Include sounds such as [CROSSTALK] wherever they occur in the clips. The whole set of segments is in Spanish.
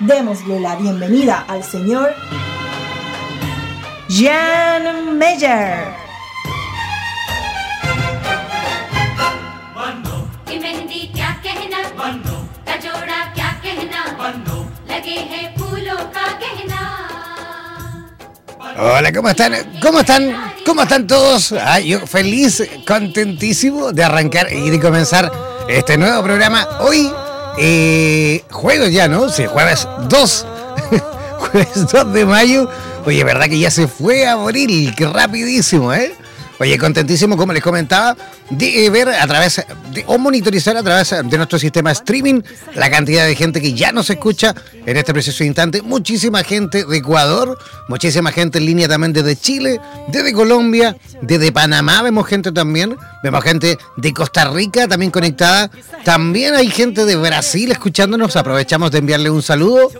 Démosle la bienvenida al señor Jan Meyer. Hola, ¿cómo están? ¿Cómo están? ¿Cómo están todos? yo feliz, contentísimo de arrancar y de comenzar este nuevo programa. Hoy, eh, jueves ya, ¿no? Sí, jueves 2. [LAUGHS] jueves 2 de mayo. Oye, ¿verdad que ya se fue a morir? Qué rapidísimo, ¿eh? Oye, contentísimo, como les comentaba, de eh, ver a través o monitorizar a través de nuestro sistema streaming la cantidad de gente que ya nos escucha en este preciso instante. Muchísima gente de Ecuador, muchísima gente en línea también desde Chile, desde Colombia, desde Panamá vemos gente también, vemos gente de Costa Rica también conectada. También hay gente de Brasil escuchándonos, aprovechamos de enviarle un saludo.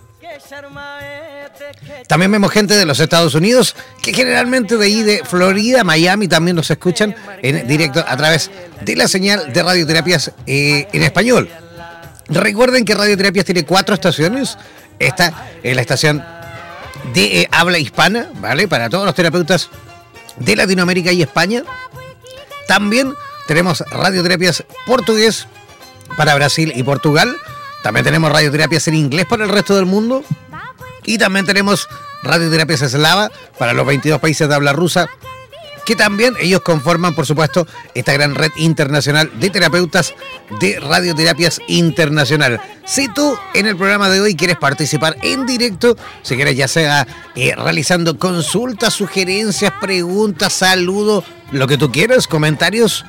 También vemos gente de los Estados Unidos, que generalmente de ahí de Florida, Miami, también nos escuchan en directo a través de la señal de radioterapias eh, en español. Recuerden que Radioterapias tiene cuatro estaciones. Esta es la estación de eh, habla hispana, ¿vale? Para todos los terapeutas de Latinoamérica y España. También tenemos radioterapias portugués para Brasil y Portugal. También tenemos radioterapias en inglés para el resto del mundo. Y también tenemos Radioterapias Eslava para los 22 países de habla rusa, que también ellos conforman, por supuesto, esta gran red internacional de terapeutas de radioterapias internacional. Si tú en el programa de hoy quieres participar en directo, si quieres ya sea eh, realizando consultas, sugerencias, preguntas, saludos, lo que tú quieras, comentarios,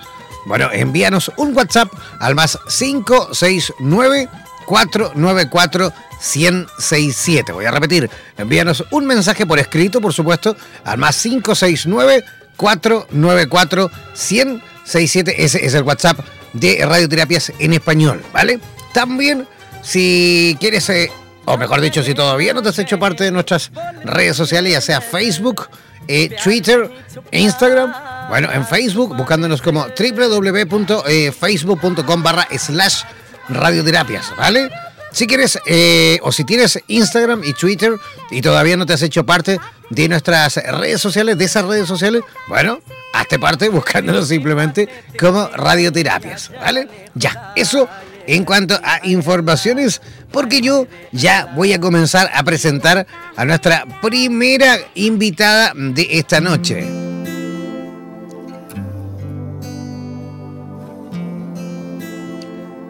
bueno, envíanos un WhatsApp al más 569 494 1067. Voy a repetir, envíanos un mensaje por escrito, por supuesto, al más 569 494 1067. Ese es el WhatsApp de Radioterapias en español, ¿vale? También, si quieres, eh, o mejor dicho, si todavía no te has hecho parte de nuestras redes sociales, ya sea Facebook, eh, Twitter, Instagram, bueno, en Facebook, buscándonos como www.facebook.com barra slash radioterapias, ¿vale? Si quieres, eh, o si tienes Instagram y Twitter y todavía no te has hecho parte de nuestras redes sociales, de esas redes sociales, bueno, hazte parte buscándonos simplemente como radioterapias, ¿vale? Ya, eso en cuanto a informaciones, porque yo ya voy a comenzar a presentar a nuestra primera invitada de esta noche.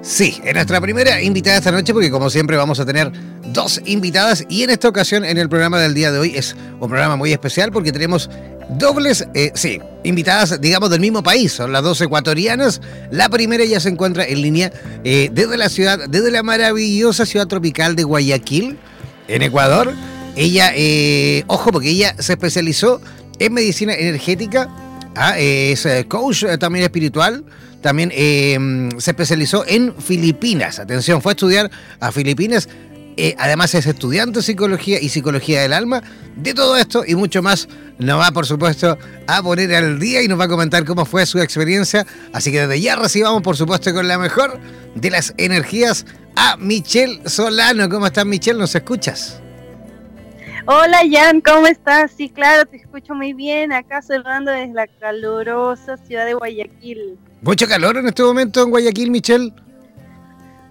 Sí, es nuestra primera invitada esta noche porque como siempre vamos a tener dos invitadas y en esta ocasión en el programa del día de hoy es un programa muy especial porque tenemos dobles, eh, sí, invitadas digamos del mismo país, son las dos ecuatorianas. La primera ya se encuentra en línea eh, desde la ciudad, desde la maravillosa ciudad tropical de Guayaquil, en Ecuador. Ella, eh, ojo, porque ella se especializó en medicina energética, ah, es coach también espiritual también eh, se especializó en Filipinas. Atención, fue a estudiar a Filipinas. Eh, además es estudiante de psicología y psicología del alma. De todo esto y mucho más nos va, por supuesto, a poner al día y nos va a comentar cómo fue su experiencia. Así que desde ya recibamos, por supuesto, con la mejor de las energías a Michelle Solano. ¿Cómo estás, Michelle? ¿Nos escuchas? Hola Jan, ¿cómo estás? Sí, claro, te escucho muy bien. Acá saludando desde la calurosa ciudad de Guayaquil. ¿Mucho calor en este momento en Guayaquil, Michelle?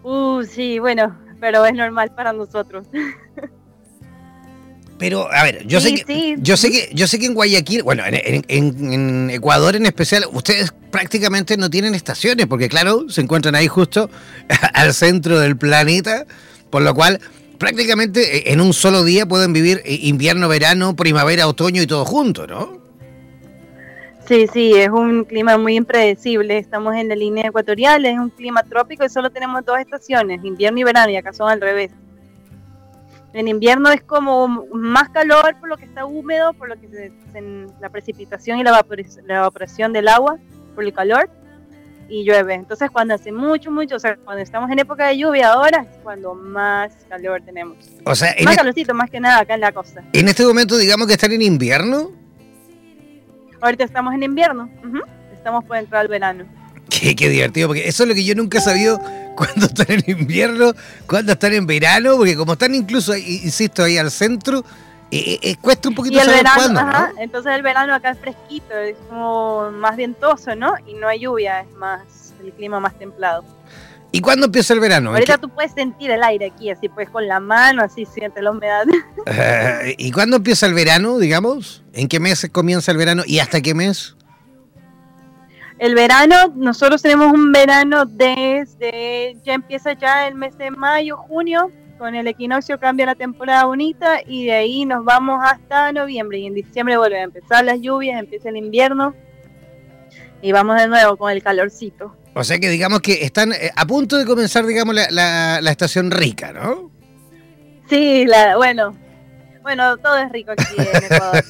Uh, sí, bueno, pero es normal para nosotros. Pero, a ver, yo sé que, yo sé que, yo sé que en Guayaquil, bueno, en, Ecuador en especial, ustedes prácticamente no tienen estaciones, porque claro, se encuentran ahí justo [LAUGHS] al centro del planeta, por lo cual prácticamente eh, en un solo día pueden vivir eh, invierno, verano, primavera, otoño y todo junto, ¿no? Sí, sí, es un clima muy impredecible. Estamos en la línea ecuatorial, es un clima trópico y solo tenemos dos estaciones, invierno y verano, y acá son al revés. En invierno es como más calor por lo que está húmedo, por lo que se, la precipitación y la, evaporación del agua, por el calor, y llueve. Entonces cuando hace mucho, mucho, o sea, cuando estamos en época de lluvia ahora es cuando más calor tenemos. O sea, más calorcito, más que nada acá en la costa. En este momento digamos que están en invierno. Ahorita estamos en invierno, estamos por entrar al verano. Qué, qué, divertido, porque eso es lo que yo nunca he sabido [LAUGHS] cuándo están en invierno, cuándo están en verano, porque como están incluso, insisto, ahí al centro, eh, eh, eh, cuesta un poquito y el saber verano, ajá, Entonces el verano acá es fresquito, es como más vientoso, ¿no? Y no hay lluvia, es más el clima más templado. ¿Y cuándo empieza el verano? Ahorita tú puedes sentir el aire aquí, así pues con la mano, así siente la humedad. [LAUGHS] ¿Y cuándo empieza el verano, digamos? ¿En qué mes comienza el verano y hasta qué mes? El verano, nosotros tenemos un verano desde, ya empieza ya el mes de mayo, junio, con el equinoccio cambia la temporada bonita y de ahí nos vamos hasta noviembre y en diciembre vuelven a empezar las lluvias, empieza el invierno y vamos de nuevo con el calorcito. O sea que digamos que están eh, a punto de comenzar, digamos, la, estación rica, ¿no? Sí, la, bueno, bueno, todo es rico aquí en [LAUGHS] Ecuador.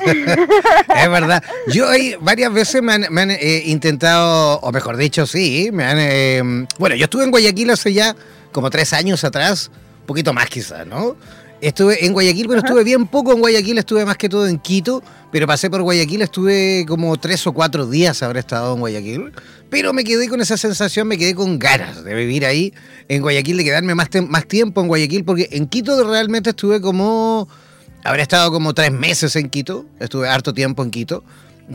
es verdad. Yo ahí varias veces me han, eh, intentado, o mejor dicho, sí, me han... Eh, bueno, yo estuve en Guayaquil hace ya como tres años atrás, un poquito más quizás, ¿no? Estuve en Guayaquil, pero estuve bien poco en Guayaquil, estuve más que todo en Quito, pero pasé por Guayaquil, estuve como tres o cuatro días habré estado en Guayaquil, pero me quedé con esa sensación, me quedé con ganas de vivir ahí en Guayaquil, de quedarme más, más tiempo en Guayaquil, porque en Quito realmente estuve como, habré estado como tres meses en Quito, estuve harto tiempo en Quito,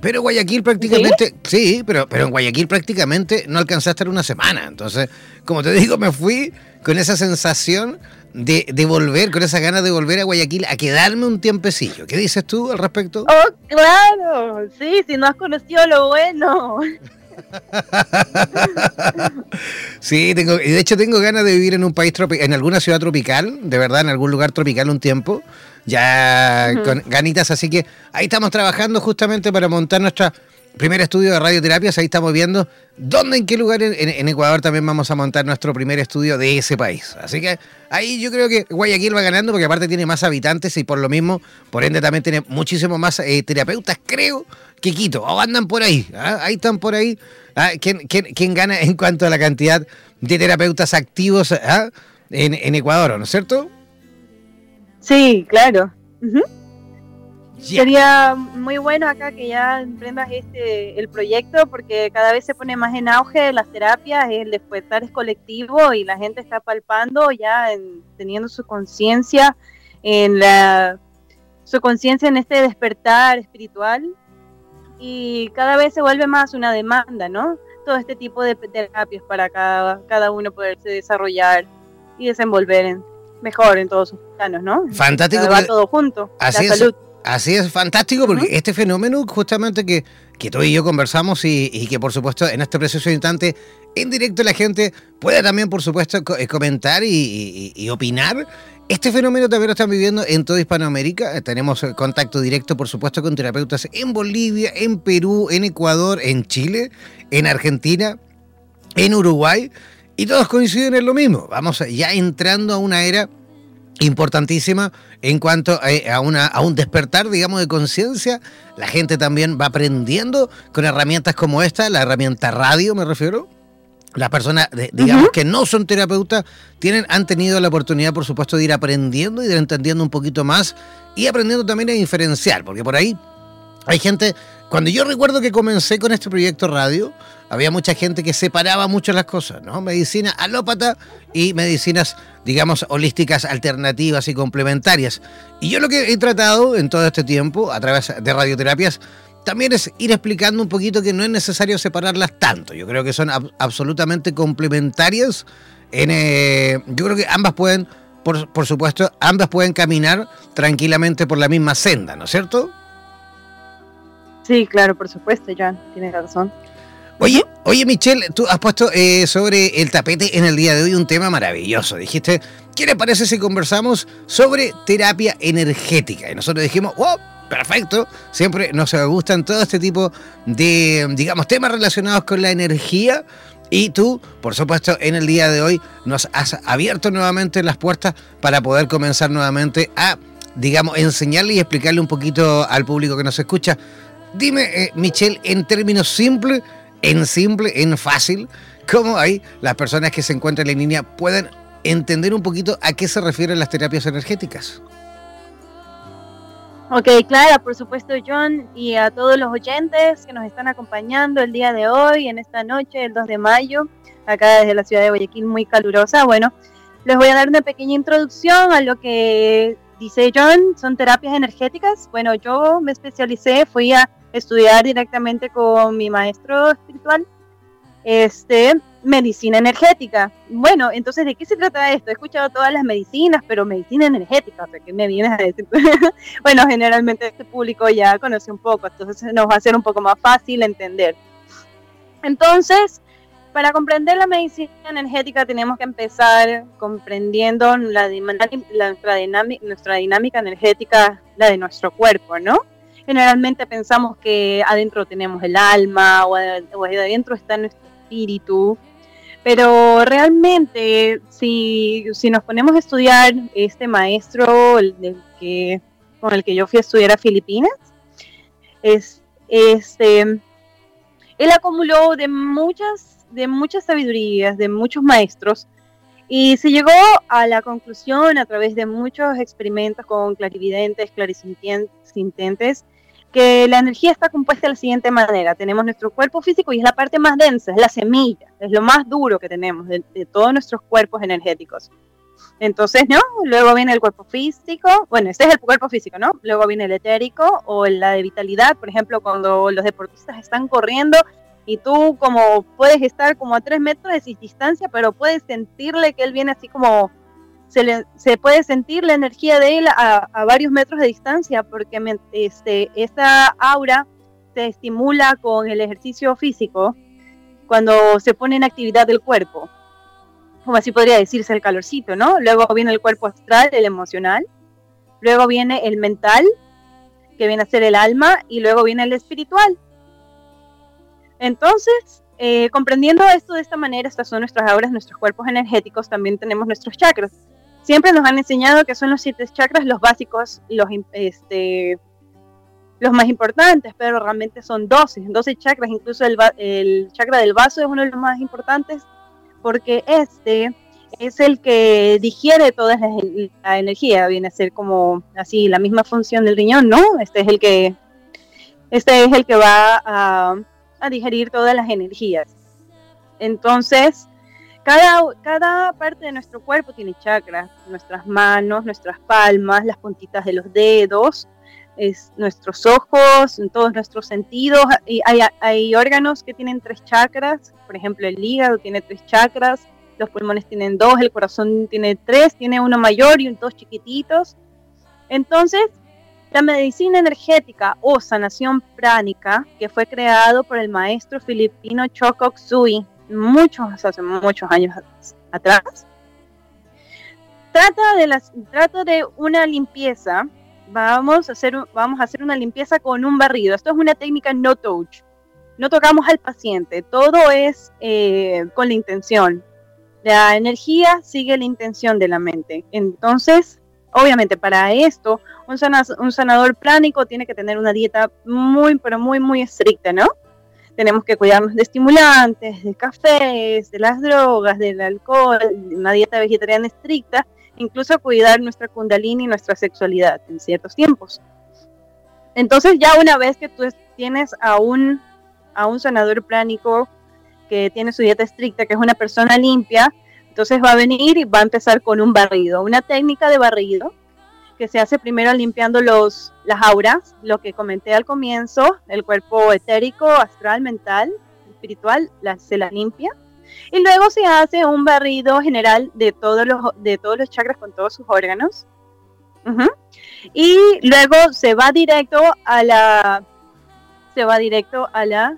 pero Guayaquil prácticamente, ¿Sí? pero, pero en Guayaquil prácticamente no alcancé a estar una semana. Entonces, como te digo, me fui con esa sensación de, de, volver, con esa ganas de volver a Guayaquil, a quedarme un tiempecillo. ¿Qué dices tú al respecto? Oh, claro, sí, si no has conocido lo bueno. [LAUGHS] sí, tengo, y de hecho tengo ganas de vivir en un país en alguna ciudad tropical, de verdad, en algún lugar tropical un tiempo, ya con ganitas, así que ahí estamos trabajando justamente para montar nuestra primer estudio de radioterapias, ahí estamos viendo dónde, en qué lugar en, Ecuador también vamos a montar nuestro primer estudio de ese país. Así que ahí yo creo que Guayaquil va ganando porque aparte tiene más habitantes y por lo mismo, por ende también tiene muchísimo más eh, terapeutas, creo, que Quito. O andan por ahí, ¿ah? ahí están por ahí. ¿Ah? ¿Quién, gana en cuanto a la cantidad de terapeutas activos ¿ah? en, Ecuador, ¿no es cierto? Sí, claro. Sería muy bueno acá que ya emprendas este el proyecto porque cada vez se pone más en auge las terapias, el despertar es colectivo y la gente está palpando ya teniendo su conciencia en la su conciencia en este despertar espiritual y cada vez se vuelve más una demanda, ¿no? Todo este tipo de terapias para cada, cada uno poderse desarrollar y desenvolver mejor en todos sus planos, ¿no? Fantástico. Va todo junto. Así la salud. Así es, fantástico, porque este fenómeno justamente que, que tú y yo conversamos y, que por supuesto en este preciso instante en directo la gente puede también por supuesto eh, comentar y, opinar. Este fenómeno también lo están viviendo en toda Hispanoamérica. Tenemos eh, contacto directo por supuesto con terapeutas en Bolivia, en Perú, en Ecuador, en Chile, en Argentina, en Uruguay y todos coinciden en lo mismo. Vamos ya entrando a una era importantísima en cuanto a, una, a un despertar, digamos, de conciencia. La gente también va aprendiendo con herramientas como esta, la herramienta radio, me refiero. Las personas, digamos, que no son terapeutas, tienen, han tenido la oportunidad, por supuesto, de ir aprendiendo y de ir entendiendo un poquito más y aprendiendo también a diferenciar, porque por ahí hay gente, cuando yo recuerdo que comencé con este proyecto radio, había mucha gente que separaba mucho las cosas, ¿no? Medicina alópata y medicinas, digamos, holísticas alternativas y complementarias. Y yo lo que he tratado en todo este tiempo, a través de radioterapias, también es ir explicando un poquito que no es necesario separarlas tanto. Yo creo que son absolutamente complementarias. En, eh, yo creo que ambas pueden, por, por supuesto, ambas pueden caminar tranquilamente por la misma senda, ¿no es cierto? Sí, claro, por supuesto, Jan, tienes razón. Oye, oye Michelle, tú has puesto eh, sobre el tapete en el día de hoy un tema maravilloso. Dijiste, ¿qué le parece si conversamos sobre terapia energética? Y nosotros dijimos, oh, perfecto, siempre nos gustan todo este tipo de, digamos, temas relacionados con la energía. Y tú, por supuesto, en el día de hoy nos has abierto nuevamente las puertas para poder comenzar nuevamente a, digamos, enseñarle y explicarle un poquito al público que nos escucha. Dime, eh, Michelle, en términos simples, en simple, en fácil, cómo ahí las personas que se encuentran en línea pueden entender un poquito a qué se refieren las terapias energéticas. Ok, Clara, por supuesto, John, y a todos los oyentes que nos están acompañando el día de hoy, en esta noche, el 2 de mayo, acá desde la ciudad de Guayaquil, muy calurosa. Bueno, les voy a dar una pequeña introducción a lo que dice John, son terapias energéticas. Bueno, yo me especialicé, fui a estudiar directamente con mi maestro espiritual, este, medicina energética. Bueno, entonces, ¿de qué se trata esto? He escuchado todas las medicinas, pero medicina energética, ¿qué me vienes a decir? [LAUGHS] bueno, generalmente este público ya conoce un poco, entonces nos va a ser un poco más fácil entender. Entonces, para comprender la medicina energética tenemos que empezar comprendiendo la, dinámica, nuestra dinámica energética, la de nuestro cuerpo, ¿no? Generalmente pensamos que adentro tenemos el alma o, adentro está nuestro espíritu, pero realmente si, nos ponemos a estudiar este maestro el, que, con el que yo fui a estudiar a Filipinas, es, este, él acumuló de muchas, de muchas sabidurías, de muchos maestros, y se llegó a la conclusión a través de muchos experimentos con clarividentes, clarisintientes, que la energía está compuesta de la siguiente manera. Tenemos nuestro cuerpo físico y es la parte más densa, es la semilla, es lo más duro que tenemos de, todos nuestros cuerpos energéticos. Entonces, ¿no? Luego viene el cuerpo físico, bueno, este es el cuerpo físico, ¿no? Luego viene el etérico o la de vitalidad, por ejemplo, cuando los deportistas están corriendo y tú como puedes estar como a tres metros de distancia, pero puedes sentirle que él viene así como se, puede sentir la energía de él a, varios metros de distancia porque este, esa aura se estimula con el ejercicio físico cuando se pone en actividad del cuerpo. Como así podría decirse el calorcito, ¿no? Luego viene el cuerpo astral, el emocional. Luego viene el mental, que viene a ser el alma. Y luego viene el espiritual. Entonces, eh, comprendiendo esto de esta manera, estas son nuestras auras, nuestros cuerpos energéticos, también tenemos nuestros chakras siempre nos han enseñado que son los siete chakras los básicos, los, este, los más importantes, pero realmente son 12, 12 chakras, incluso el, el chakra del vaso es uno de los más importantes porque este es el que digiere toda la, energía, viene a ser como así la misma función del riñón, ¿no? Este es el que, este es el que va a, a digerir todas las energías. Entonces, cada, parte de nuestro cuerpo tiene chakras, nuestras manos, nuestras palmas, las puntitas de los dedos, es, nuestros ojos, en todos nuestros sentidos. Y hay, hay, órganos que tienen tres chakras, por ejemplo el hígado tiene tres chakras, los pulmones tienen dos, el corazón tiene tres, tiene uno mayor y dos chiquititos. Entonces, La medicina energética o sanación pránica, que fue creado por el maestro filipino Chokok Sui muchos, hace muchos años atrás, trata de, las, trata de una limpieza. Vamos a, hacer, vamos a hacer una limpieza con un barrido. Esto es una técnica no touch. No tocamos al paciente. Todo es eh, con la intención. La energía sigue la intención de la mente. Entonces, obviamente para esto, un, sanador plánico tiene que tener una dieta muy, pero muy, muy estricta, ¿no? Tenemos que cuidarnos de estimulantes, de cafés, de las drogas, del alcohol, de una dieta vegetariana estricta, incluso cuidar nuestra kundalini y nuestra sexualidad en ciertos tiempos. Entonces ya una vez que tú tienes a un, a un sanador plánico que tiene su dieta estricta, que es una persona limpia, entonces va a venir y va a empezar con un barrido, una técnica de barrido que se hace primero limpiando los, las auras, lo que comenté al comienzo, el cuerpo etérico, astral, mental, espiritual, se la limpia. Y luego se hace un barrido general de todos los, de todos los chakras con todos sus órganos. Y luego se va directo a la se va directo a la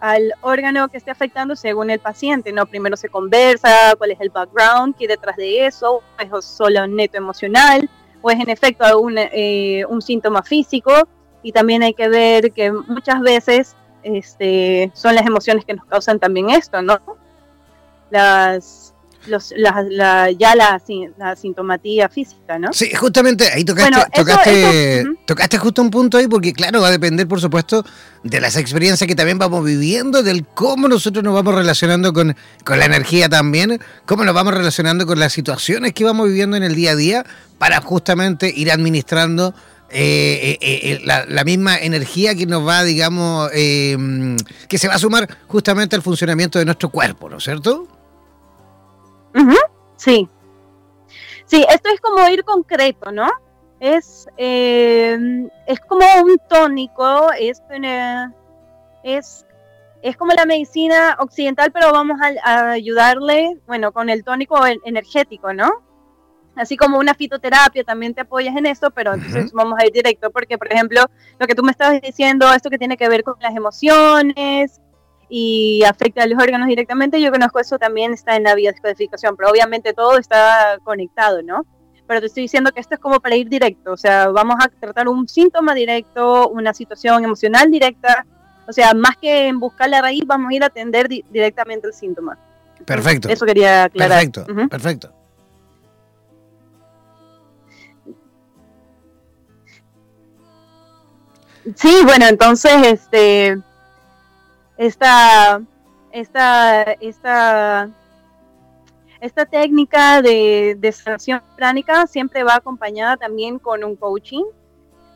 al órgano que esté afectando según el paciente, ¿no? Primero se conversa, cuál es el background que hay detrás de eso, es solo neto emocional, o es en efecto eh, un síntoma físico, y también hay que ver que muchas veces este, son las emociones que nos causan también esto, ¿no? Las, la, ya la, la, sintomatía física, ¿no? Sí, justamente ahí tocaste, tocaste, tocaste justo un punto ahí, porque claro, va a depender, por supuesto, de las experiencias que también vamos viviendo, del cómo nosotros nos vamos relacionando con, con la energía también, cómo nos vamos relacionando con las situaciones que vamos viviendo en el día a día, para justamente ir administrando eh, eh, eh, la, misma energía que nos va, digamos, que se va a sumar justamente al funcionamiento de nuestro cuerpo, ¿no es cierto? Sí. Sí, esto es como ir concreto, ¿no? Es, em, es como un tónico, es, es, es como la medicina occidental, pero vamos a, ayudarle, bueno, con el tónico energético, ¿no? Así como una fitoterapia también te apoyas en esto, pero entonces vamos a ir directo, porque por ejemplo, lo que tú me estabas diciendo, esto que tiene que ver con las emociones, y afecta a los órganos directamente, yo conozco eso también está en la biodescodificación, pero obviamente todo está conectado, ¿no? Pero te estoy diciendo que esto es como para ir directo, o sea, vamos a tratar un síntoma directo, una situación emocional directa, o sea, más que en buscar la raíz, vamos a ir a atender directamente el síntoma. Perfecto. Eso quería aclarar. Perfecto, perfecto. Sí, bueno, entonces, este, esta, esta, esta, esta técnica de, de sanación siempre va acompañada también con un coaching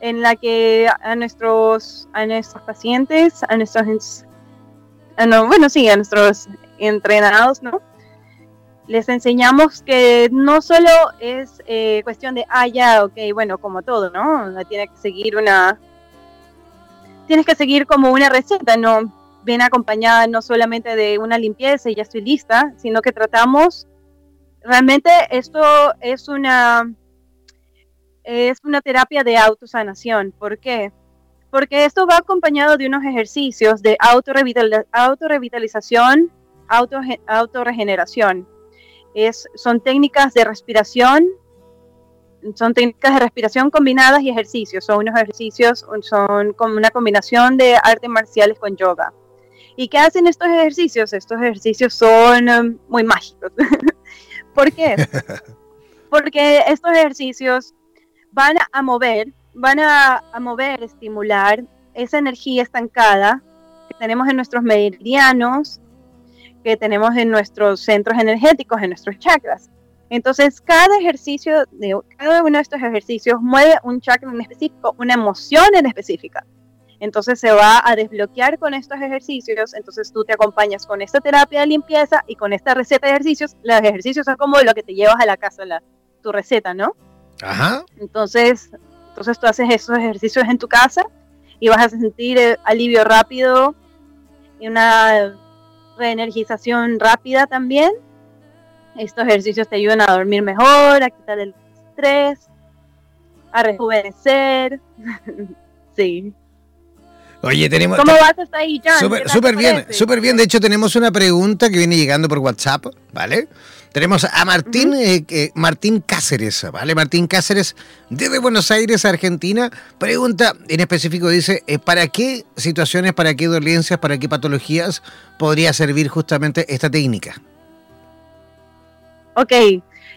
en la que a nuestros, a nuestros pacientes, a nuestros, bueno, sí, a nuestros entrenados, ¿no? Les enseñamos que no solo es eh, cuestión de, ah, ya, ok, bueno, como todo, ¿no? Tiene que seguir una, tienes que seguir como una receta, ¿no? Viene acompañada no solamente de una limpieza y ya estoy lista, sino que tratamos, realmente esto es una, es una terapia de autosanación. ¿Por qué? Porque esto va acompañado de unos ejercicios de autorrevitalización, auto, autorregeneración. Es, son técnicas de respiración, son técnicas de respiración combinadas y ejercicios. Son unos ejercicios, son como una combinación de artes marciales con yoga. ¿Y qué hacen estos ejercicios? Estos ejercicios son um, muy mágicos. [LAUGHS] ¿Por qué? [LAUGHS] Porque estos ejercicios van a mover, van a, mover, estimular esa energía estancada que tenemos en nuestros meridianos, que tenemos en nuestros centros energéticos, en nuestros chakras. Entonces, cada ejercicio, de cada uno de estos ejercicios mueve un chakra en específico, una emoción en específica. Entonces se va a desbloquear con estos ejercicios, entonces tú te acompañas con esta terapia de limpieza y con esta receta de ejercicios. Los ejercicios son como lo que te llevas a la casa, la, tu receta, ¿no? Ajá. Entonces, entonces tú haces esos ejercicios en tu casa y vas a sentir eh, alivio rápido y una reenergización rápida también. Estos ejercicios te ayudan a dormir mejor, a quitar el estrés, a rejuvenecer. [LAUGHS] sí. Oye, tenemos. ¿Cómo vas hasta ahí, Jan? Súper bien, súper bien. De hecho, tenemos una pregunta que viene llegando por WhatsApp, ¿vale? Tenemos a Martín, eh, Martín Cáceres, ¿vale? Martín Cáceres, desde Buenos Aires, Argentina. Pregunta en específico, dice, eh, ¿para qué situaciones, para qué dolencias, para qué patologías podría servir justamente esta técnica? Ok,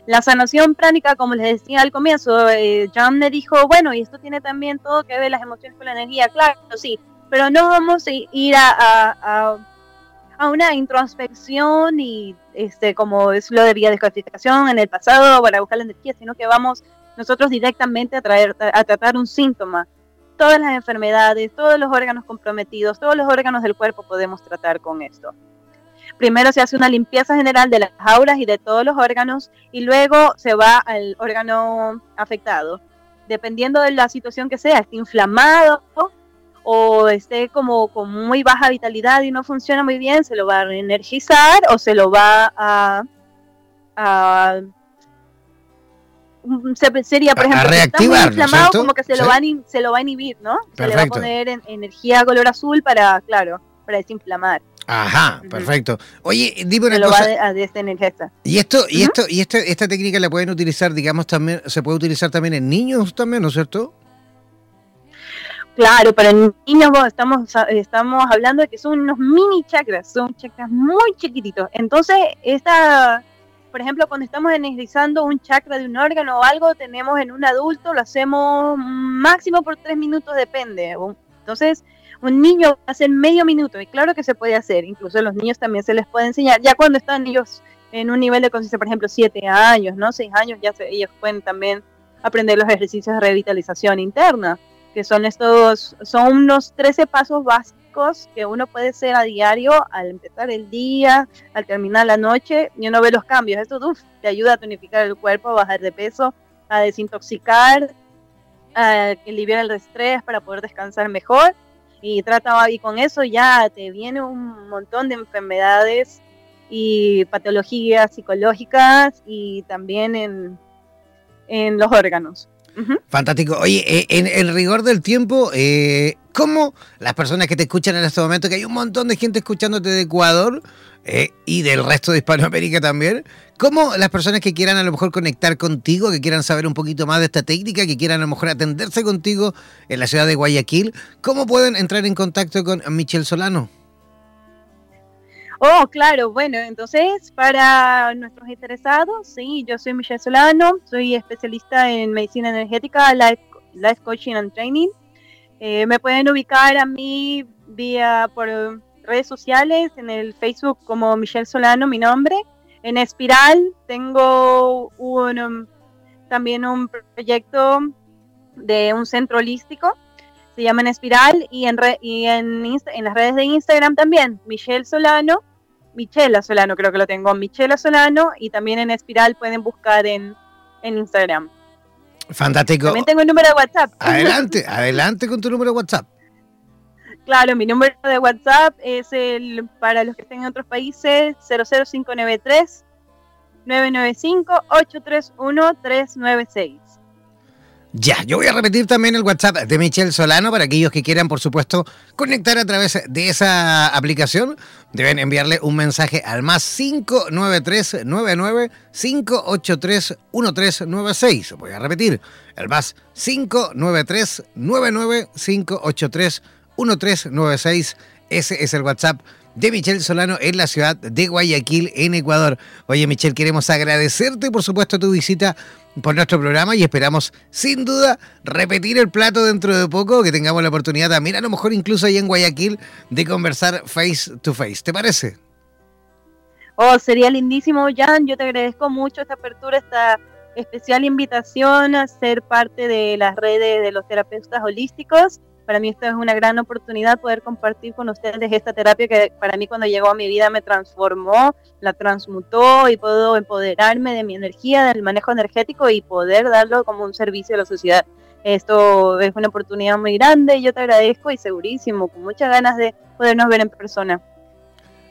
la sanación pránica, como les decía al comienzo, eh, Jan me dijo, bueno, y esto tiene también todo que ver las emociones con la energía, claro, sí, pero no vamos a ir a, a, una introspección y este como es lo de vía de codificación en el pasado para buscar la energía, sino que vamos nosotros directamente a, traer, a tratar un síntoma. Todas las enfermedades, todos los órganos comprometidos, todos los órganos del cuerpo podemos tratar con esto. Primero se hace una limpieza general de las auras y de todos los órganos y luego se va al órgano afectado. Dependiendo de la situación que sea, esté inflamado o esté como con muy baja vitalidad y no funciona muy bien, se lo va a reenergizar o se lo va a, sería por ejemplo reactivar, inflamado como que se lo va a se lo va a inhibir no se le va a poner en, energía color azul para claro para desinflamar. Ajá, perfecto. Oye, dime una cosa. y esto, y esto, y esta técnica la pueden utilizar, digamos, también, se puede utilizar también en niños también, ¿no es cierto? Claro, para niños estamos, estamos hablando de que son unos mini chakras, son chakras muy chiquititos. Entonces, esta, por ejemplo, cuando estamos energizando un chakra de un órgano o algo, tenemos en un adulto, lo hacemos máximo por tres minutos, depende. Entonces, un niño hacer medio minuto, y claro que se puede hacer, incluso a los niños también se les puede enseñar, ya cuando están ellos en un nivel de conciencia, por ejemplo, siete años, ¿no? Seis años, ya ellos pueden también aprender los ejercicios de revitalización interna que son estos, son unos 13 pasos básicos que uno puede hacer a diario al empezar el día, al terminar la noche, y uno ve los cambios. Esto te ayuda a tonificar el cuerpo, a bajar de peso, a desintoxicar, a aliviar el estrés para poder descansar mejor. Y trata y con eso ya te viene un montón de enfermedades y patologías psicológicas y también en, en los órganos. Fantástico. Oye, eh, en el rigor del tiempo, eh, ¿cómo las personas que te escuchan en este momento, que hay un montón de gente escuchándote de Ecuador eh, y del resto de Hispanoamérica también, ¿cómo las personas que quieran a lo mejor conectar contigo, que quieran saber un poquito más de esta técnica, que quieran a lo mejor atenderse contigo en la ciudad de Guayaquil, ¿cómo pueden entrar en contacto con Michelle Solano? Oh, claro, bueno, entonces para nuestros interesados, sí, yo soy Michelle Solano, soy especialista en medicina energética, life, coaching and training. Eh, me pueden ubicar a mí vía por redes sociales, en el Facebook como Michelle Solano, mi nombre. En Espiral tengo un, um, también un proyecto de un centro holístico, se llama en Espiral, y en, y en, en las redes de Instagram también, Michelle Solano, Michela Solano, creo que lo tengo, Michela Solano, y también en Espiral pueden buscar en, en Instagram. Fantástico. También tengo el número de WhatsApp. Adelante, [LAUGHS] adelante con tu número de WhatsApp. Claro, mi número de WhatsApp es el, para los que estén en otros países, 00593 995 831 396. Ya, yo voy a repetir también el WhatsApp de Michelle Solano para aquellos que quieran, por supuesto, conectar a través de esa aplicación. Deben enviarle un mensaje al más 593 99 583 1396. Voy a repetir, el más 593 99 583 1396. Ese es el WhatsApp de Michelle Solano en la ciudad de Guayaquil, en Ecuador. Oye, Michelle, queremos agradecerte, por supuesto, tu visita por nuestro programa y esperamos, sin duda, repetir el plato dentro de poco, que tengamos la oportunidad también, a lo mejor incluso ahí en Guayaquil, de conversar face to face. ¿Te parece? Oh, sería lindísimo, Jan. Yo te agradezco mucho esta apertura, esta especial invitación a ser parte de las redes de los terapeutas holísticos para mí esto es una gran oportunidad poder compartir con ustedes esta terapia que para mí cuando llegó a mi vida me transformó, la transmutó y puedo empoderarme de mi energía, del manejo energético y poder darlo como un servicio a la sociedad. Esto es una oportunidad muy grande y yo te agradezco y segurísimo, con muchas ganas de podernos ver en persona.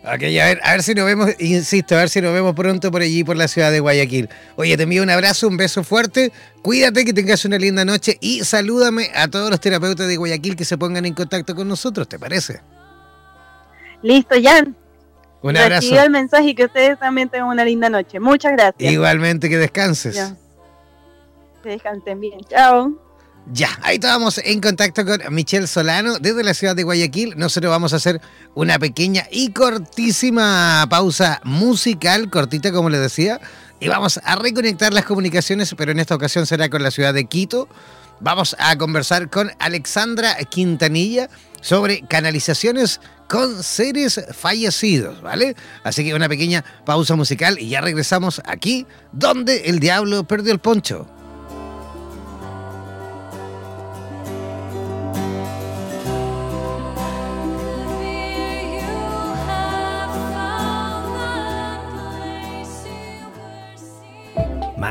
Ok, a ver, a ver si nos vemos, insisto, a ver si nos vemos pronto por allí, por la ciudad de Guayaquil. Oye, te envío un abrazo, un beso fuerte, cuídate, que tengas una linda noche y salúdame a todos los terapeutas de Guayaquil que se pongan en contacto con nosotros, ¿te parece? Listo, Jan. Un abrazo. El mensaje y que ustedes también tengan una linda noche. Muchas gracias. Igualmente, que descanses. Ya. Que descansen bien. Chao. Ya, ahí estábamos en contacto con Michelle Solano desde la ciudad de Guayaquil. Nosotros vamos a hacer una pequeña y cortísima pausa musical, cortita como les decía, y vamos a reconectar las comunicaciones, pero en esta ocasión será con la ciudad de Quito. Vamos a conversar con Alexandra Quintanilla sobre canalizaciones con seres fallecidos, ¿vale? Así que una pequeña pausa musical y ya regresamos aquí donde el diablo perdió el poncho.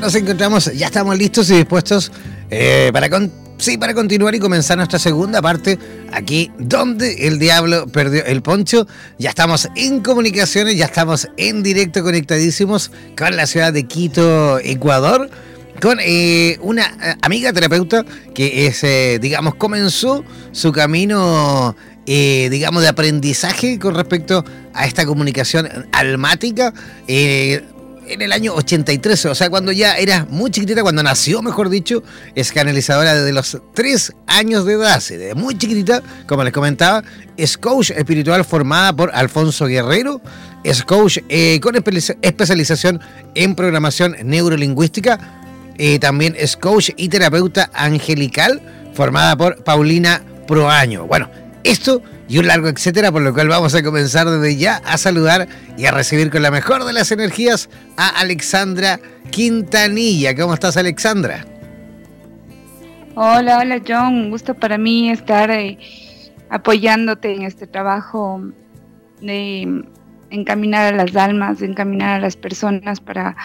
Nos encontramos, ya estamos listos y dispuestos eh, para, sí, para continuar y comenzar nuestra segunda parte aquí donde el diablo perdió el poncho. Ya estamos en comunicaciones, ya estamos en directo conectadísimos con la ciudad de Quito, Ecuador, con eh, una eh, amiga terapeuta que es, digamos, comenzó su camino digamos, de aprendizaje con respecto a esta comunicación almática. En el año 83, o sea, cuando ya era muy chiquitita, cuando nació, mejor dicho, es canalizadora desde los 3 años de edad, desde muy chiquitita, como les comentaba, es coach espiritual formada por Alfonso Guerrero, es coach eh, con espe- especialización en programación neurolingüística, eh, también es coach y terapeuta angelical, formada por Paulina Proaño. Bueno, esto y un largo etcétera, por lo cual vamos a comenzar desde ya a saludar y a recibir con la mejor de las energías a Alexandra Quintanilla. ¿Cómo estás, Alexandra? Hola, hola John, un gusto para mí estar eh, apoyándote en este trabajo de encaminar a las almas, encaminar a las personas para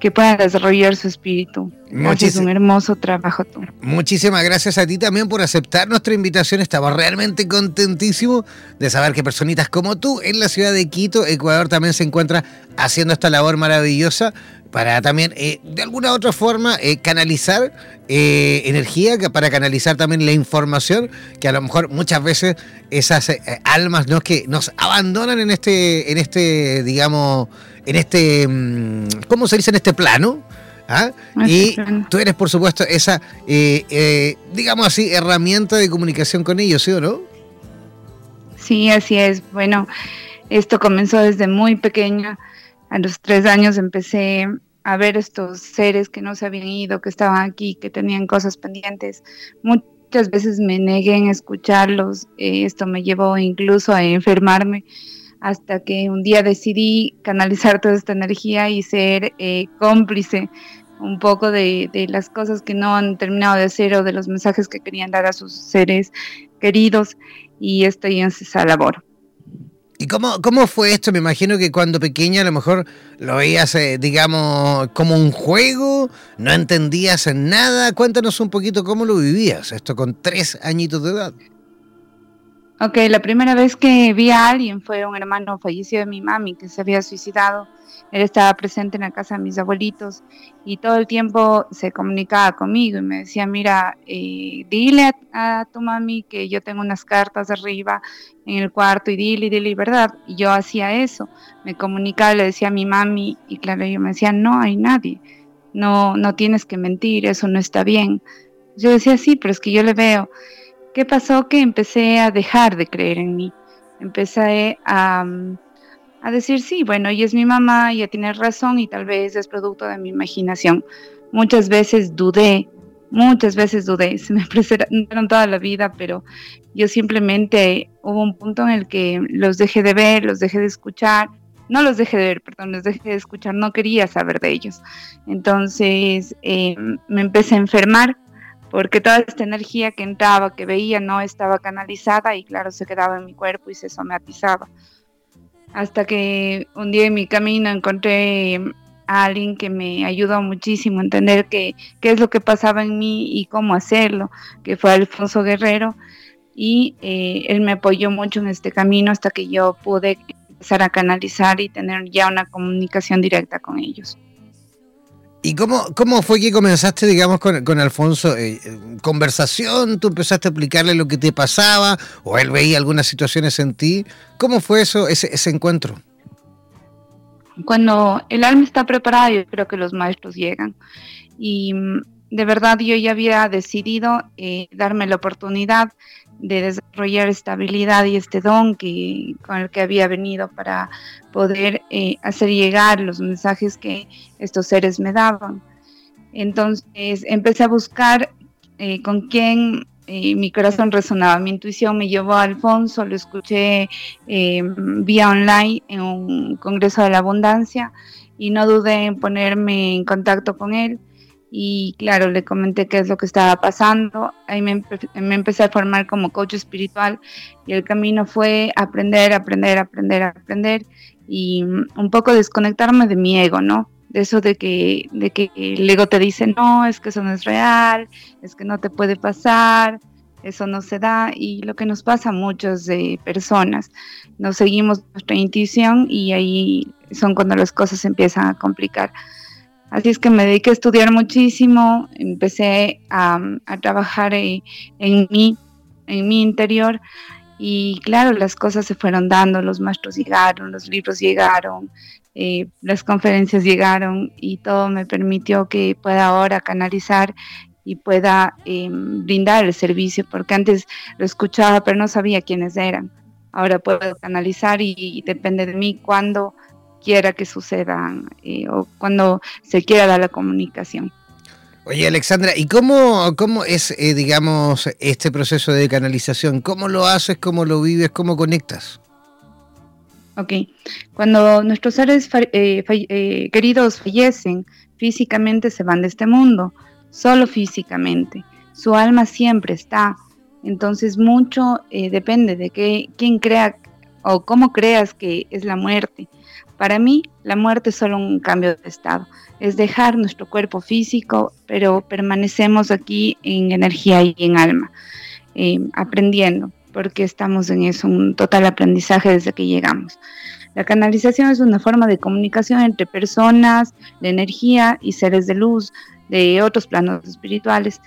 que puedan desarrollar su espíritu. Muchis- un hermoso trabajo tú. Muchísimas gracias a ti también por aceptar nuestra invitación. Estamos realmente contentísimos de saber que personitas como tú en la ciudad de Quito, Ecuador, también se encuentra haciendo esta labor maravillosa para también, eh, de alguna u otra forma, eh, canalizar eh, energía, para canalizar también la información, que a lo mejor muchas veces esas eh, almas ¿no? que nos abandonan en este, en este, digamos, en este, mm, ¿cómo se dice? En este plano. ¿ah? Y tú eres, por supuesto, esa, eh, eh, digamos así, herramienta de comunicación con ellos, ¿sí o no? Sí, así es. Bueno, esto comenzó desde muy pequeña. A los tres años empecé a ver estos seres que no se habían ido, que estaban aquí, que tenían cosas pendientes. Muchas veces me negué en escucharlos. eh, esto me llevó incluso a enfermarme hasta que un día decidí canalizar toda esta energía y ser eh, cómplice un poco de, de las cosas que no han terminado de hacer o de los mensajes que querían dar a sus seres queridos y estoy en esa labor. ¿Y cómo, cómo fue esto? Me imagino que cuando pequeña a lo mejor lo veías, eh, digamos, como un juego, no entendías nada. Cuéntanos un poquito cómo lo vivías, esto con tres añitos de edad. Ok, la primera vez que vi a alguien fue un hermano fallecido de mi mami que se había suicidado. Él estaba presente en la casa de mis abuelitos y todo el tiempo se comunicaba conmigo y me decía, mira, eh, dile a, tu mami que yo tengo unas cartas arriba en el cuarto y dile, dile, ¿verdad? Y yo hacía eso, me comunicaba, le decía a mi mami y claro, yo me decía, no hay nadie, no, no tienes que mentir, eso no está bien. Yo decía, sí, pero es que yo le veo. ¿Qué pasó? Que empecé a dejar de creer en mí. Empecé a, a decir, sí, bueno, ella es mi mamá, ella tiene razón y tal vez es producto de mi imaginación. Muchas veces dudé, muchas veces dudé, [LAUGHS] se me presentaron toda la vida, pero yo simplemente hubo un punto en el que los dejé de ver, los dejé de escuchar, no los dejé de ver, perdón, los dejé de escuchar, no quería saber de ellos. Entonces eh, me empecé a enfermar porque toda esta energía que entraba, que veía, no estaba canalizada y claro, se quedaba en mi cuerpo y se somatizaba. Hasta que un día en mi camino encontré a alguien que me ayudó muchísimo a entender qué, es lo que pasaba en mí y cómo hacerlo, que fue Alfonso Guerrero, y eh, él me apoyó mucho en este camino hasta que yo pude empezar a canalizar y tener ya una comunicación directa con ellos. ¿Y cómo, cómo fue que comenzaste, digamos, con, con Alfonso? Eh, ¿Conversación? ¿Tú empezaste a explicarle lo que te pasaba? ¿O él veía algunas situaciones en ti? ¿Cómo fue eso, ese, ese encuentro? Cuando el alma está preparada, yo creo que los maestros llegan. Y mm, de verdad yo ya había decidido eh, darme la oportunidad de desarrollar esta habilidad y este don que, con el que había venido para poder eh, hacer llegar los mensajes que estos seres me daban. Entonces empecé a buscar eh, con quién eh, mi corazón resonaba, mi intuición me llevó a Alfonso, lo escuché vía online en un Congreso de la Abundancia y no dudé en ponerme en contacto con él y claro, le comenté qué es lo que estaba pasando. Ahí me, empecé a formar como coach espiritual y el camino fue aprender, aprender, aprender, aprender y un poco desconectarme de mi ego, ¿no? De eso de que, de que el ego te dice, no, es que eso no es real, es que no te puede pasar, eso no se da y lo que nos pasa a muchas de personas, nos seguimos nuestra intuición y ahí son cuando las cosas empiezan a complicar. Así es que me dediqué a estudiar muchísimo, empecé a, trabajar en, mí, en mi interior y claro, las cosas se fueron dando, los maestros llegaron, los libros llegaron, eh, las conferencias llegaron y todo me permitió que pueda ahora canalizar y pueda em, brindar el servicio, porque antes lo escuchaba pero no sabía quiénes eran. Ahora puedo canalizar y depende de mí cuándo quiera que sucedan eh, o cuando se quiera dar la comunicación. Oye, Alexandra, ¿y cómo, cómo es, eh, digamos, este proceso de canalización? ¿Cómo lo haces? ¿Cómo lo vives? ¿Cómo conectas? Ok, cuando nuestros seres eh, queridos fallecen, físicamente se van de este mundo, solo físicamente. Su alma siempre está. Entonces mucho depende de que, quién crea o cómo creas que es la muerte. Para mí, la muerte es solo un cambio de estado, es dejar nuestro cuerpo físico, pero permanecemos aquí en energía y en alma, eh, aprendiendo, porque estamos en eso, un total aprendizaje desde que llegamos. La canalización es una forma de comunicación entre personas, de energía y seres de luz de otros planos espirituales.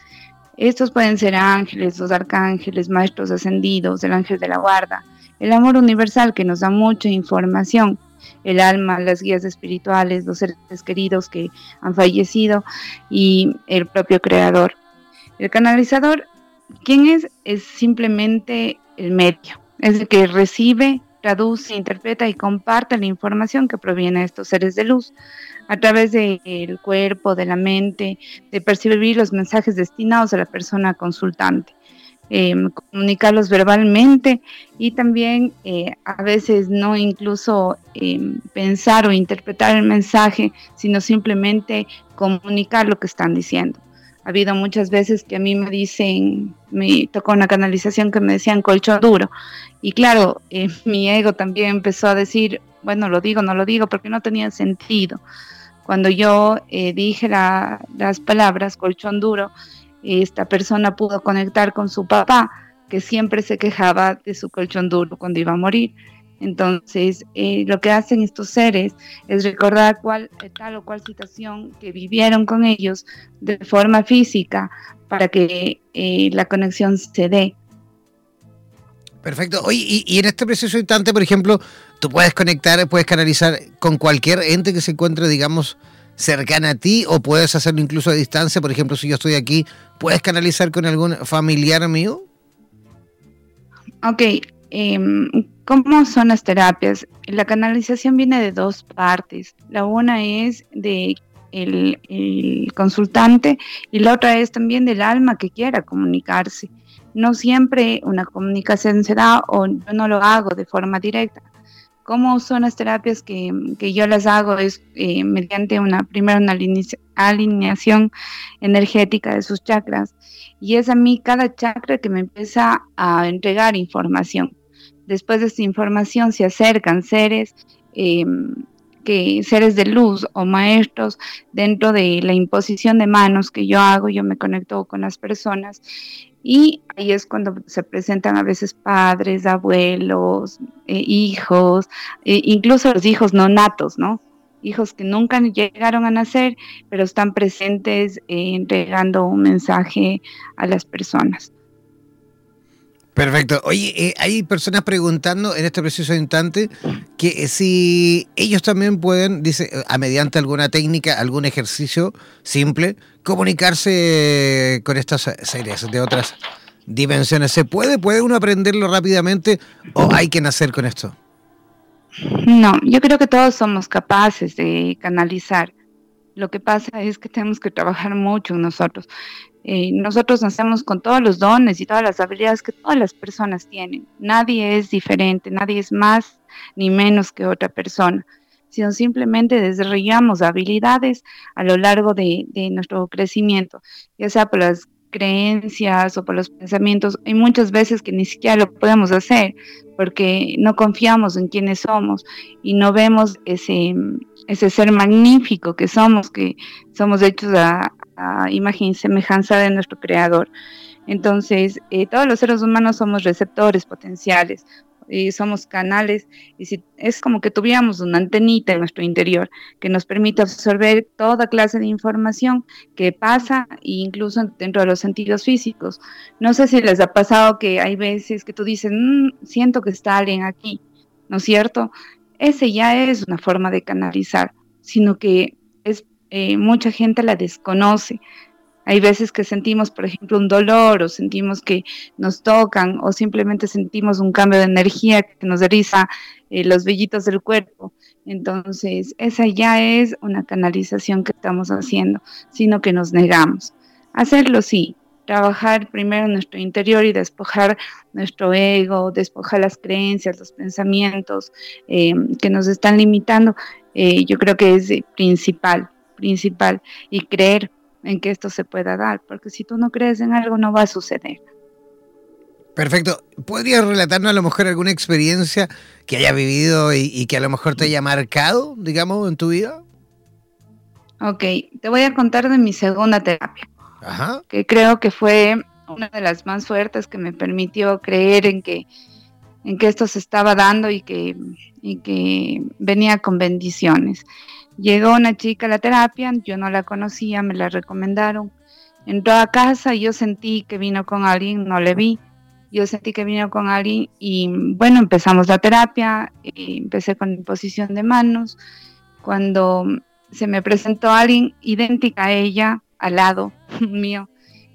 Estos pueden ser ángeles, los arcángeles, maestros ascendidos, el ángel de la guarda, el amor universal que nos da mucha información el alma, las guías espirituales, los seres queridos que han fallecido y el propio creador. El canalizador, ¿quién es? Es simplemente el medio, es el que recibe, traduce, interpreta y comparte la información que proviene de estos seres de luz a través del cuerpo, de la mente, de percibir los mensajes destinados a la persona consultante. Em, comunicarlos verbalmente y también eh, a veces no incluso em, pensar o interpretar el mensaje, sino simplemente comunicar lo que están diciendo. Ha habido muchas veces que a mí me dicen, me tocó una canalización que me decían colchón duro. Y claro, [LAUGHS] eh, mi ego también empezó a decir, bueno, lo digo, no lo digo, porque no tenía sentido. Cuando yo eh, dije las palabras colchón duro, esta persona pudo conectar con su papá, que siempre se quejaba de su colchón duro cuando iba a morir. Entonces, eh, lo que hacen estos seres es recordar cuál, tal o cual situación que vivieron con ellos de forma física para que eh, la conexión se dé. Perfecto. Oye, y, en este preciso instante, por ejemplo, tú puedes conectar, puedes canalizar con cualquier ente que se encuentre, digamos, cercana a ti o puedes hacerlo incluso a distancia. Por ejemplo, si yo estoy aquí, ¿puedes canalizar con algún familiar mío? Ok. Em, ¿Cómo son las terapias? La canalización viene de dos partes. La una es de el, consultante y la otra es también del alma que quiera comunicarse. No siempre una comunicación se da o yo no lo hago de forma directa. ¿Cómo son las terapias que, yo las hago? Es eh, mediante una, primero una alineación energética de sus chakras. Y es a mí cada chakra que me empieza a entregar información. Después de esta información se acercan seres em, que seres de luz o maestros dentro de la imposición de manos que yo hago, yo me conecto con las personas y ahí es cuando se presentan a veces padres, abuelos, eh, hijos, eh, incluso los hijos no natos, ¿no? Hijos que nunca llegaron a nacer, pero están presentes eh, entregando un mensaje a las personas. Perfecto. Oye, eh, hay personas preguntando en este preciso instante que si ellos también pueden, dice, a mediante alguna técnica, algún ejercicio simple, comunicarse con estas series de otras dimensiones. ¿Se puede? ¿Puede uno aprenderlo rápidamente o hay que nacer con esto? No, yo creo que todos somos capaces de canalizar. Lo que pasa es que tenemos que trabajar mucho nosotros. Eh, nosotros nacemos con todos los dones y todas las habilidades que todas las personas tienen. Nadie es diferente, nadie es más ni menos que otra persona, sino simplemente desarrollamos habilidades a lo largo de, nuestro crecimiento, ya sea por las creencias o por los pensamientos. Hay muchas veces que ni siquiera lo podemos hacer porque no confiamos en quienes somos y no vemos ese, ese ser magnífico que somos, que somos hechos a, imagen y semejanza de nuestro creador. Entonces, eh, todos los seres humanos somos receptores potenciales, y somos canales, y si, es como que tuviéramos una antenita en nuestro interior que nos permite absorber toda clase de información que pasa, incluso dentro de los sentidos físicos. No sé si les ha pasado que hay veces que tú dices, mm, siento que está alguien aquí, ¿no es cierto? Ese ya es una forma de canalizar, sino que eh, mucha gente la desconoce. Hay veces que sentimos, por ejemplo, un dolor o sentimos que nos tocan o simplemente sentimos un cambio de energía que nos eriza eh, los vellitos del cuerpo. Entonces, esa ya es una canalización que estamos haciendo, sino que nos negamos. Hacerlo sí, trabajar primero nuestro interior y despojar nuestro ego, despojar las creencias, los pensamientos eh, que nos están limitando, yo creo que es principal principal y creer en que esto se pueda dar, porque si tú no crees en algo no va a suceder. Perfecto. ¿Podrías relatarnos a lo mejor alguna experiencia que haya vivido y, que a lo mejor te haya marcado, digamos, en tu vida? Ok, te voy a contar de mi segunda terapia, Ajá. que creo que fue una de las más fuertes que me permitió creer en que, en que esto se estaba dando y que, y que venía con bendiciones. Llegó una chica a la terapia, yo no la conocía, me la recomendaron. Entró a casa y yo sentí que vino con alguien, no le vi. Yo sentí que vino con alguien y bueno, empezamos la terapia, empecé con imposición de manos. Cuando se me presentó alguien idéntica a ella, al lado [LAUGHS] mío,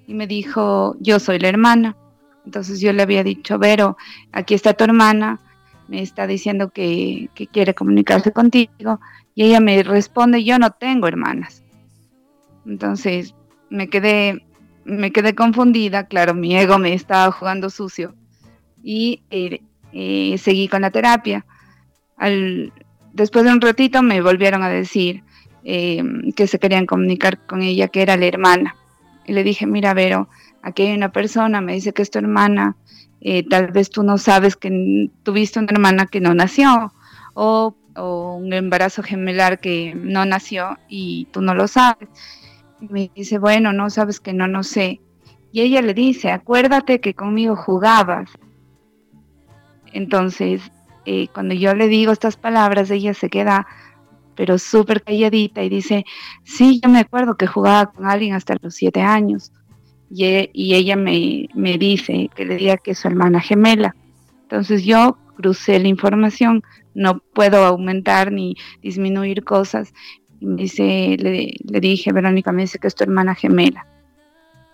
y me dijo, yo soy la hermana. Entonces yo le había dicho, Vero, aquí está tu hermana, me está diciendo que quiere comunicarse contigo y ella me responde, yo no tengo hermanas. Entonces me quedé, me quedé confundida, claro, mi ego me estaba jugando sucio y eh, eh, seguí con la terapia. Al, después de un ratito me volvieron a decir eh, que se querían comunicar con ella, que era la hermana. Y le dije, mira, Vero, aquí hay una persona, me dice que es tu hermana, tal vez tú no sabes que tuviste una hermana que no nació, o o un embarazo gemelar que no nació y tú no lo sabes. Y me dice, bueno, no sabes que no, no sé. Y ella le dice, acuérdate que conmigo jugabas. Entonces, eh, cuando yo le digo estas palabras, ella se queda pero súper calladita y dice, sí, yo me acuerdo que jugaba con alguien hasta los siete años. Y, e, y ella me, me, dice que le diga que es su hermana gemela. Entonces yo crucé la información, no puedo aumentar ni disminuir cosas. Me dice, le, le dije, Verónica, me dice que es tu hermana gemela.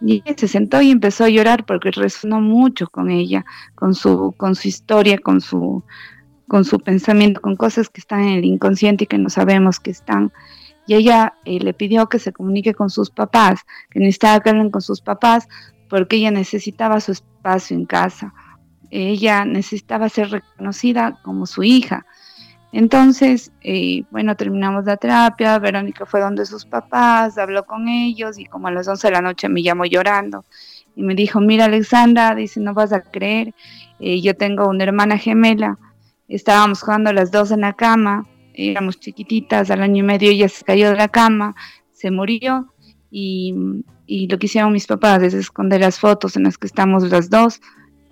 Y se sentó y empezó a llorar porque resonó mucho con ella, con su, con su historia, con su, con su pensamiento, con cosas que están en el inconsciente y que no sabemos que están. Y ella eh, le pidió que se comunique con sus papás, que necesitaba que hablen con sus papás porque ella necesitaba su espacio en casa. Ella necesitaba ser reconocida como su hija. Entonces, eh, bueno, terminamos la terapia, Verónica fue donde sus papás, habló con ellos y como a las 11 de la noche me llamó llorando y me dijo, mira Alexandra, dice, no vas a creer, eh, yo tengo una hermana gemela, estábamos jugando las dos en la cama, éramos chiquititas, al año y medio ella se cayó de la cama, se murió y, y lo que hicieron mis papás es esconder las fotos en las que estamos las dos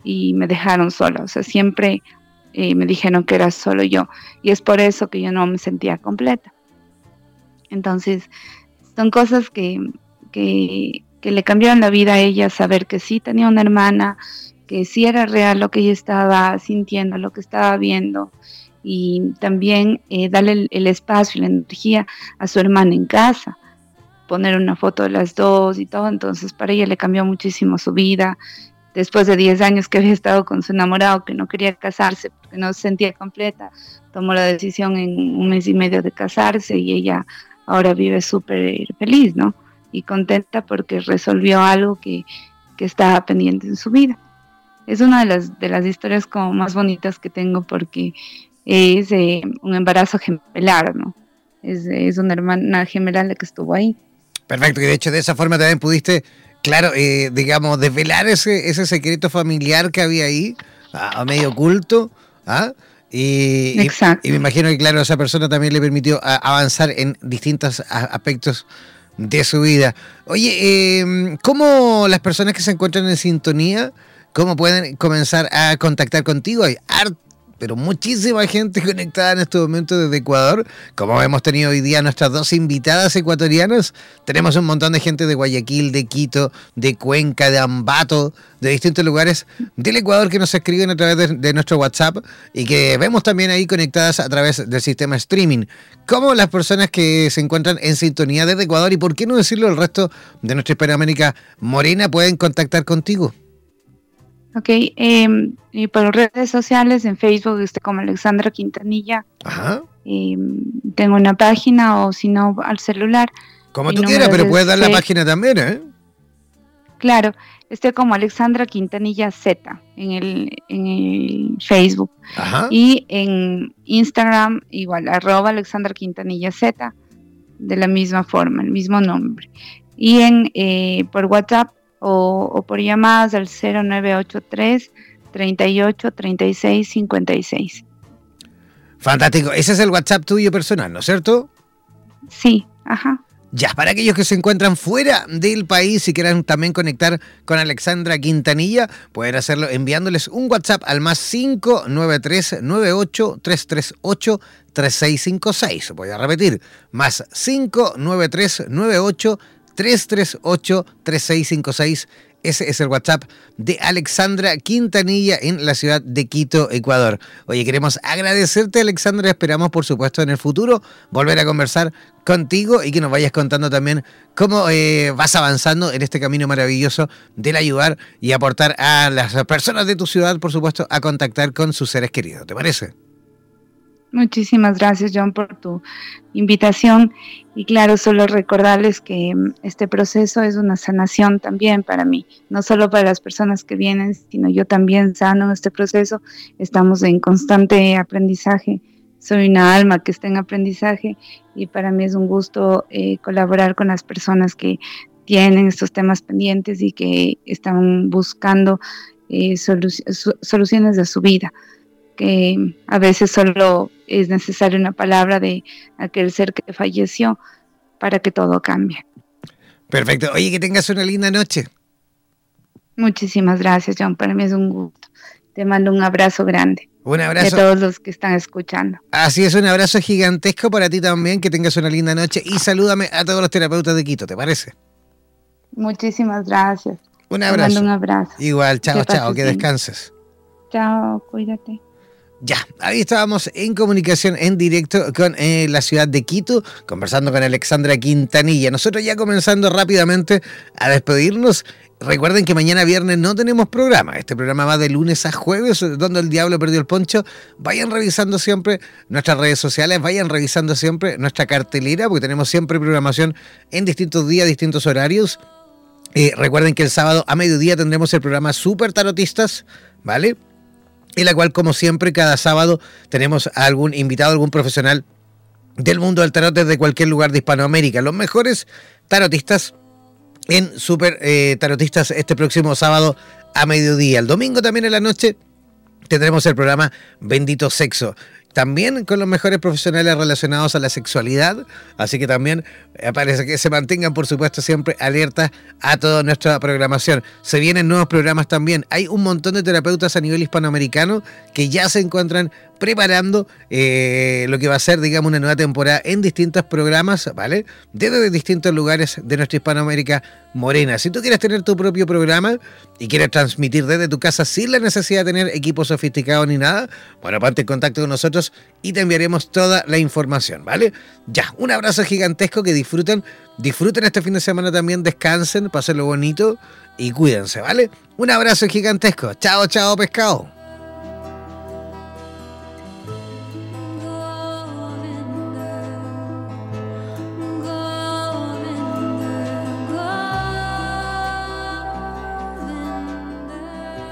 y me dejaron sola, o sea, siempre y me dijeron que era solo yo. Y es por eso que yo no me sentía completa. Entonces, son cosas que, que, le cambiaron la vida a ella, saber que sí tenía una hermana, que sí era real lo que ella estaba sintiendo, lo que estaba viendo. Y también eh, darle el, espacio y la energía a su hermana en casa poner una foto de las dos y todo, entonces para ella le cambió muchísimo su vida, después de 10 años que había estado con su enamorado, que no quería casarse porque no se sentía completa, tomó la decisión en un mes y medio de casarse y ella ahora vive súper feliz, ¿no? Y contenta porque resolvió algo que, que estaba pendiente en su vida. Es una de las, de las historias como más bonitas que tengo porque es un embarazo gemelar, ¿no? Es, es una hermana gemela la que estuvo ahí. Perfecto, y de hecho de esa forma también pudiste Claro, eh, digamos, desvelar ese, ese secreto familiar que había ahí, a, medio oculto, ¿ah? Y, y, me imagino que, claro, esa persona también le permitió avanzar en distintos aspectos de su vida. Oye, eh, ¿cómo las personas que se encuentran en sintonía, cómo pueden comenzar a contactar contigo? Hay pero muchísima gente [LAUGHS] conectada en este momento desde Ecuador. Como hemos tenido hoy día nuestras dos invitadas ecuatorianas, tenemos un montón de gente de Guayaquil, de Quito, de Cuenca, de Ambato, de distintos lugares del Ecuador que nos escriben a través de, nuestro WhatsApp y que vemos también ahí conectadas a través del sistema streaming. ¿Cómo las personas que se encuentran en sintonía desde Ecuador y por qué no decirlo el resto de nuestra Hispanoamérica morena pueden contactar contigo? Ok, em, y por redes sociales, en Facebook estoy como Alexandra Quintanilla. Ajá. Em, tengo una página o si no al celular. Como tú quieras, pero puedes dar la página también, ¿eh? Claro, estoy como Alexandra Quintanilla Z en el, en el Facebook. Ajá. Y en Instagram igual, arroba Alexandra Quintanilla Z, de la misma forma, el mismo nombre. Y en eh, por WhatsApp o, por llamadas al 0983 38 36 56. Fantástico. Ese es el WhatsApp tuyo personal, ¿no es cierto? Sí, ajá. Ya, para aquellos que se encuentran fuera del país y quieran también conectar con Alexandra Quintanilla, pueden hacerlo enviándoles un WhatsApp al más 593 98 338 3656. Voy a repetir, más 593 98 338-3656. Ese es el WhatsApp de Alexandra Quintanilla en la ciudad de Quito, Ecuador. Oye, queremos agradecerte, Alexandra. Esperamos, por supuesto, en el futuro volver a conversar contigo y que nos vayas contando también cómo eh, vas avanzando en este camino maravilloso del ayudar y aportar a las personas de tu ciudad, por supuesto, a contactar con sus seres queridos. ¿Te parece? Muchísimas gracias, John, por tu invitación. Y claro, solo recordarles que mm, este proceso es una sanación también para mí, no solo para las personas que vienen, sino yo también sano este proceso. Estamos en constante aprendizaje. Soy una alma que está en aprendizaje y para mí es un gusto eh, colaborar con las personas que tienen estos temas pendientes y que están buscando eh, soluciones de su vida que a veces solo es necesaria una palabra de aquel ser que falleció para que todo cambie. Perfecto. Oye, que tengas una linda noche. Muchísimas gracias, John. Para mí es un gusto. Te mando un abrazo grande. Un abrazo. a todos los que están escuchando. Así es, un abrazo gigantesco para ti también. Que tengas una linda noche y salúdame a todos los terapeutas de Quito, ¿te parece? Muchísimas gracias. Un abrazo. Te mando un abrazo. Igual, chao, chao, que descanses. Chao, cuídate. Ya, ahí estábamos en comunicación en directo con eh, la ciudad de Quito, conversando con Alexandra Quintanilla. Nosotros ya comenzando rápidamente a despedirnos. Recuerden que mañana viernes no tenemos programa. Este programa va de lunes a jueves, donde el diablo perdió el poncho. Vayan revisando siempre nuestras redes sociales, vayan revisando siempre nuestra cartelera, porque tenemos siempre programación en distintos días, distintos horarios. Eh, recuerden que el sábado a mediodía tendremos el programa Super Tarotistas, ¿vale? En la cual, como siempre, cada sábado tenemos a algún invitado, algún profesional del mundo del tarot desde cualquier lugar de Hispanoamérica. Los mejores tarotistas en Super eh, Tarotistas este próximo sábado a mediodía. El domingo también en la noche tendremos el programa Bendito Sexo también con los mejores profesionales relacionados a la sexualidad. Así que también eh, parece que se mantengan, por supuesto, siempre alertas a toda nuestra programación. Se vienen nuevos programas también. Hay un montón de terapeutas a nivel hispanoamericano que ya se encuentran preparando eh, lo que va a ser, digamos, una nueva temporada en distintos programas, ¿vale? Desde distintos lugares de nuestra Hispanoamérica morena. Si tú quieres tener tu propio programa y quieres transmitir desde tu casa sin la necesidad de tener equipo sofisticado ni nada, bueno, ponte en contacto con nosotros y te enviaremos toda la información, ¿vale? Ya, un abrazo gigantesco, que disfruten, disfruten este fin de semana también, descansen, pasen bonito y cuídense, ¿vale? Un abrazo gigantesco. Chao, chao, pescado.